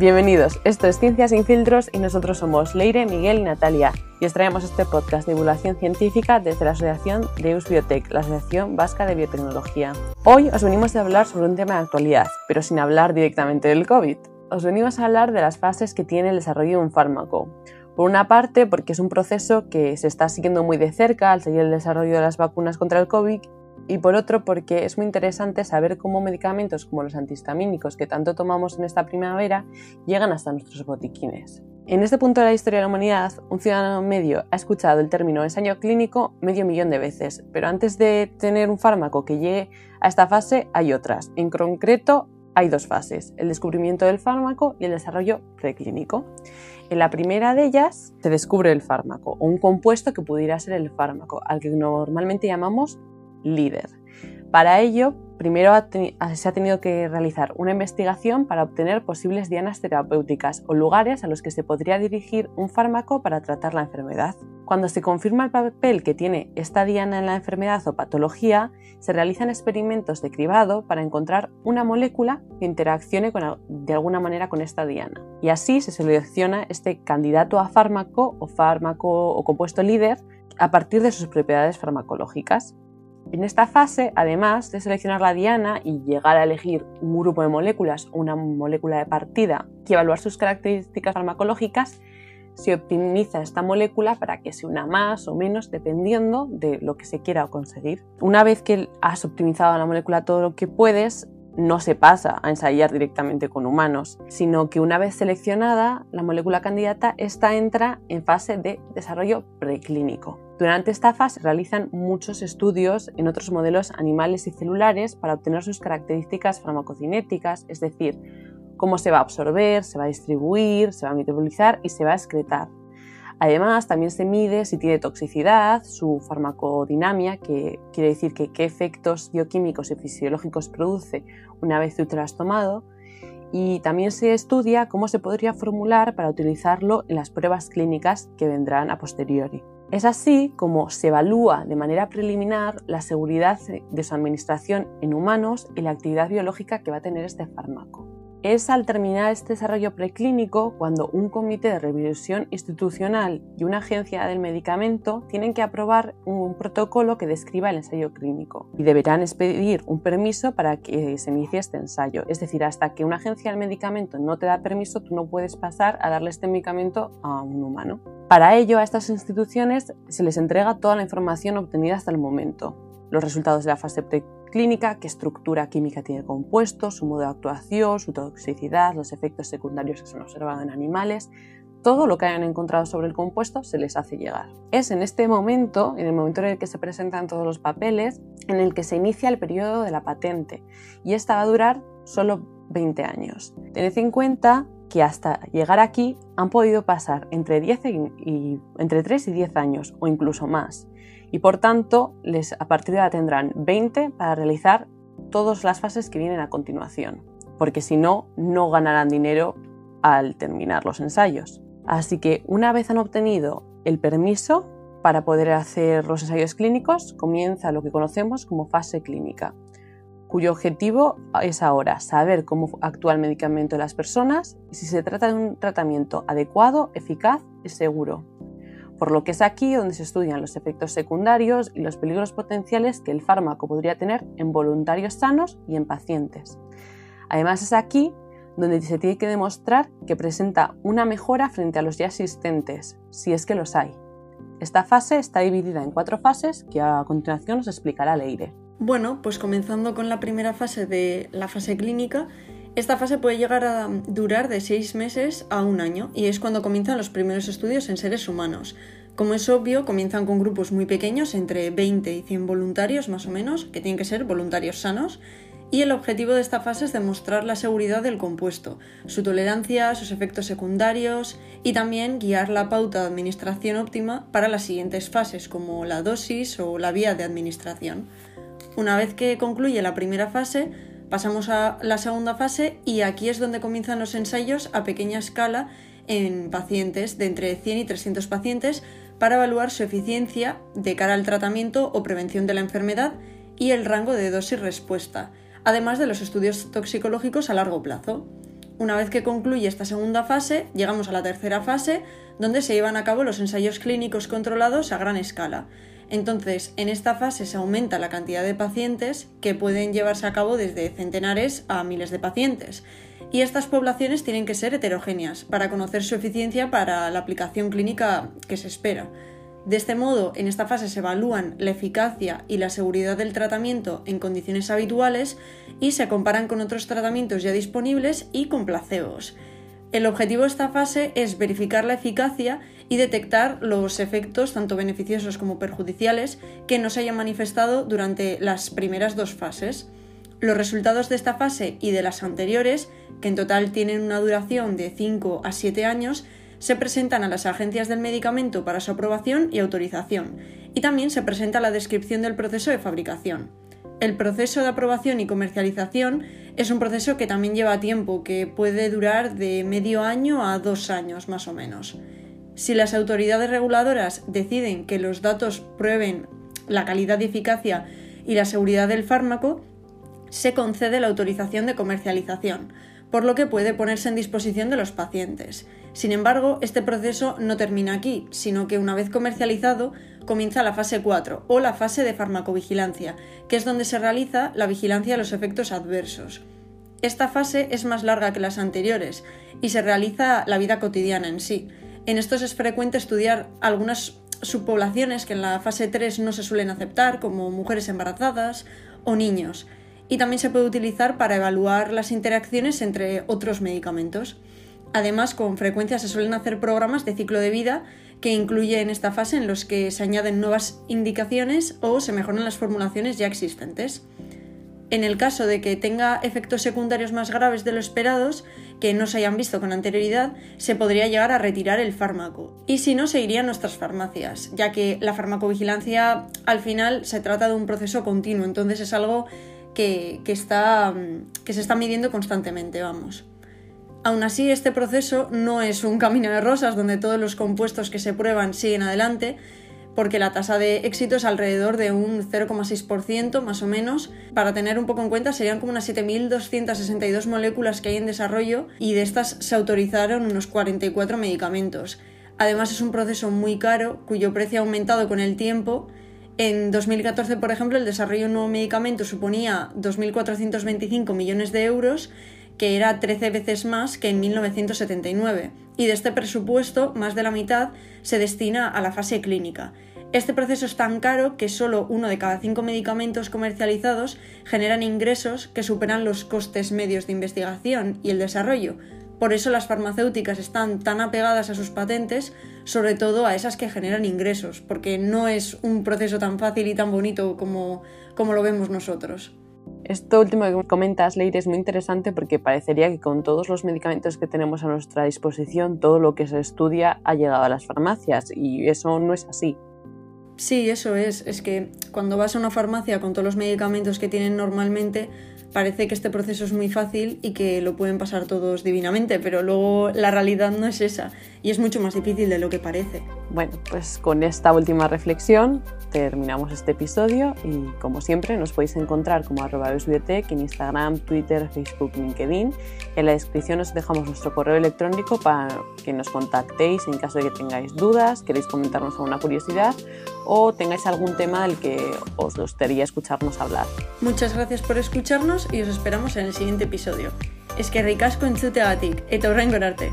Bienvenidos, esto es Ciencias sin filtros y nosotros somos Leire, Miguel y Natalia y os traemos este podcast de divulgación científica desde la Asociación de Biotech, la Asociación Vasca de Biotecnología. Hoy os venimos a hablar sobre un tema de actualidad, pero sin hablar directamente del COVID. Os venimos a hablar de las fases que tiene el desarrollo de un fármaco. Por una parte, porque es un proceso que se está siguiendo muy de cerca al seguir el desarrollo de las vacunas contra el COVID y por otro porque es muy interesante saber cómo medicamentos como los antihistamínicos que tanto tomamos en esta primavera llegan hasta nuestros botiquines. En este punto de la historia de la humanidad, un ciudadano medio ha escuchado el término ensayo clínico medio millón de veces, pero antes de tener un fármaco que llegue a esta fase hay otras. En concreto, hay dos fases, el descubrimiento del fármaco y el desarrollo preclínico. En la primera de ellas se descubre el fármaco o un compuesto que pudiera ser el fármaco, al que normalmente llamamos líder. Para ello, primero se ha tenido que realizar una investigación para obtener posibles dianas terapéuticas o lugares a los que se podría dirigir un fármaco para tratar la enfermedad. Cuando se confirma el papel que tiene esta diana en la enfermedad o patología, se realizan experimentos de cribado para encontrar una molécula que interaccione de alguna manera con esta diana. Y así se selecciona este candidato a fármaco o fármaco o compuesto líder a partir de sus propiedades farmacológicas. En esta fase, además de seleccionar la diana y llegar a elegir un grupo de moléculas o una molécula de partida y evaluar sus características farmacológicas, se optimiza esta molécula para que se una más o menos dependiendo de lo que se quiera conseguir. Una vez que has optimizado la molécula todo lo que puedes, no se pasa a ensayar directamente con humanos, sino que una vez seleccionada la molécula candidata, esta entra en fase de desarrollo preclínico. Durante esta fase realizan muchos estudios en otros modelos animales y celulares para obtener sus características farmacocinéticas, es decir, cómo se va a absorber, se va a distribuir, se va a metabolizar y se va a excretar. Además, también se mide si tiene toxicidad, su farmacodinamia, que quiere decir que qué efectos bioquímicos y fisiológicos produce una vez que lo has tomado, y también se estudia cómo se podría formular para utilizarlo en las pruebas clínicas que vendrán a posteriori. Es así como se evalúa de manera preliminar la seguridad de su administración en humanos y la actividad biológica que va a tener este fármaco. Es al terminar este desarrollo preclínico cuando un comité de revisión institucional y una agencia del medicamento tienen que aprobar un protocolo que describa el ensayo clínico y deberán expedir un permiso para que se inicie este ensayo. Es decir, hasta que una agencia del medicamento no te da permiso, tú no puedes pasar a darle este medicamento a un humano. Para ello, a estas instituciones se les entrega toda la información obtenida hasta el momento, los resultados de la fase preclínica, qué estructura química tiene el compuesto, su modo de actuación, su toxicidad, los efectos secundarios que se han observado en animales, todo lo que hayan encontrado sobre el compuesto se les hace llegar. Es en este momento, en el momento en el que se presentan todos los papeles, en el que se inicia el periodo de la patente y esta va a durar solo 20 años. Tened en cuenta que hasta llegar aquí han podido pasar entre, 10 y, entre 3 y 10 años o incluso más. Y por tanto, les, a partir de ahora tendrán 20 para realizar todas las fases que vienen a continuación, porque si no, no ganarán dinero al terminar los ensayos. Así que una vez han obtenido el permiso para poder hacer los ensayos clínicos, comienza lo que conocemos como fase clínica cuyo objetivo es ahora saber cómo actúa el medicamento en las personas y si se trata de un tratamiento adecuado, eficaz y seguro. Por lo que es aquí donde se estudian los efectos secundarios y los peligros potenciales que el fármaco podría tener en voluntarios sanos y en pacientes. Además es aquí donde se tiene que demostrar que presenta una mejora frente a los ya existentes, si es que los hay. Esta fase está dividida en cuatro fases que a continuación os explicará Leire. Bueno, pues comenzando con la primera fase de la fase clínica, esta fase puede llegar a durar de seis meses a un año y es cuando comienzan los primeros estudios en seres humanos. Como es obvio, comienzan con grupos muy pequeños, entre 20 y 100 voluntarios más o menos, que tienen que ser voluntarios sanos, y el objetivo de esta fase es demostrar la seguridad del compuesto, su tolerancia, sus efectos secundarios y también guiar la pauta de administración óptima para las siguientes fases, como la dosis o la vía de administración. Una vez que concluye la primera fase, pasamos a la segunda fase y aquí es donde comienzan los ensayos a pequeña escala en pacientes de entre 100 y 300 pacientes para evaluar su eficiencia de cara al tratamiento o prevención de la enfermedad y el rango de dosis respuesta, además de los estudios toxicológicos a largo plazo. Una vez que concluye esta segunda fase, llegamos a la tercera fase, donde se llevan a cabo los ensayos clínicos controlados a gran escala. Entonces, en esta fase se aumenta la cantidad de pacientes que pueden llevarse a cabo desde centenares a miles de pacientes. Y estas poblaciones tienen que ser heterogéneas para conocer su eficiencia para la aplicación clínica que se espera. De este modo, en esta fase se evalúan la eficacia y la seguridad del tratamiento en condiciones habituales y se comparan con otros tratamientos ya disponibles y con placebos. El objetivo de esta fase es verificar la eficacia y detectar los efectos tanto beneficiosos como perjudiciales que no se hayan manifestado durante las primeras dos fases. Los resultados de esta fase y de las anteriores, que en total tienen una duración de 5 a 7 años, se presentan a las agencias del medicamento para su aprobación y autorización, y también se presenta la descripción del proceso de fabricación. El proceso de aprobación y comercialización es un proceso que también lleva tiempo, que puede durar de medio año a dos años más o menos. Si las autoridades reguladoras deciden que los datos prueben la calidad y eficacia y la seguridad del fármaco, se concede la autorización de comercialización, por lo que puede ponerse en disposición de los pacientes. Sin embargo, este proceso no termina aquí, sino que una vez comercializado comienza la fase 4 o la fase de farmacovigilancia, que es donde se realiza la vigilancia de los efectos adversos. Esta fase es más larga que las anteriores y se realiza la vida cotidiana en sí. En estos es frecuente estudiar algunas subpoblaciones que en la fase 3 no se suelen aceptar, como mujeres embarazadas o niños y también se puede utilizar para evaluar las interacciones entre otros medicamentos. Además, con frecuencia se suelen hacer programas de ciclo de vida que incluyen esta fase en los que se añaden nuevas indicaciones o se mejoran las formulaciones ya existentes. En el caso de que tenga efectos secundarios más graves de lo esperados, que no se hayan visto con anterioridad, se podría llegar a retirar el fármaco. Y si no, se irían nuestras farmacias, ya que la farmacovigilancia al final se trata de un proceso continuo, entonces es algo que, está, que se está midiendo constantemente, vamos. Aún así, este proceso no es un camino de rosas donde todos los compuestos que se prueban siguen adelante, porque la tasa de éxito es alrededor de un 0,6% más o menos. Para tener un poco en cuenta, serían como unas 7.262 moléculas que hay en desarrollo y de estas se autorizaron unos 44 medicamentos. Además, es un proceso muy caro, cuyo precio ha aumentado con el tiempo en 2014, por ejemplo, el desarrollo de un nuevo medicamento suponía 2.425 millones de euros, que era 13 veces más que en 1979. Y de este presupuesto, más de la mitad se destina a la fase clínica. Este proceso es tan caro que solo uno de cada cinco medicamentos comercializados generan ingresos que superan los costes medios de investigación y el desarrollo, por eso las farmacéuticas están tan apegadas a sus patentes, sobre todo a esas que generan ingresos, porque no es un proceso tan fácil y tan bonito como, como lo vemos nosotros. Esto último que comentas, Leire, es muy interesante porque parecería que con todos los medicamentos que tenemos a nuestra disposición, todo lo que se estudia ha llegado a las farmacias y eso no es así. Sí, eso es. Es que cuando vas a una farmacia con todos los medicamentos que tienen normalmente, parece que este proceso es muy fácil y que lo pueden pasar todos divinamente, pero luego la realidad no es esa y es mucho más difícil de lo que parece. Bueno, pues con esta última reflexión terminamos este episodio y como siempre nos podéis encontrar como arroba biotech en Instagram, Twitter, Facebook, LinkedIn. En la descripción os dejamos nuestro correo electrónico para que nos contactéis en caso de que tengáis dudas, queréis comentarnos alguna curiosidad o tengáis algún tema del que os gustaría escucharnos hablar. Muchas gracias por escucharnos y os esperamos en el siguiente episodio. Es que ricasco entzuteagatik eta horren gorarte.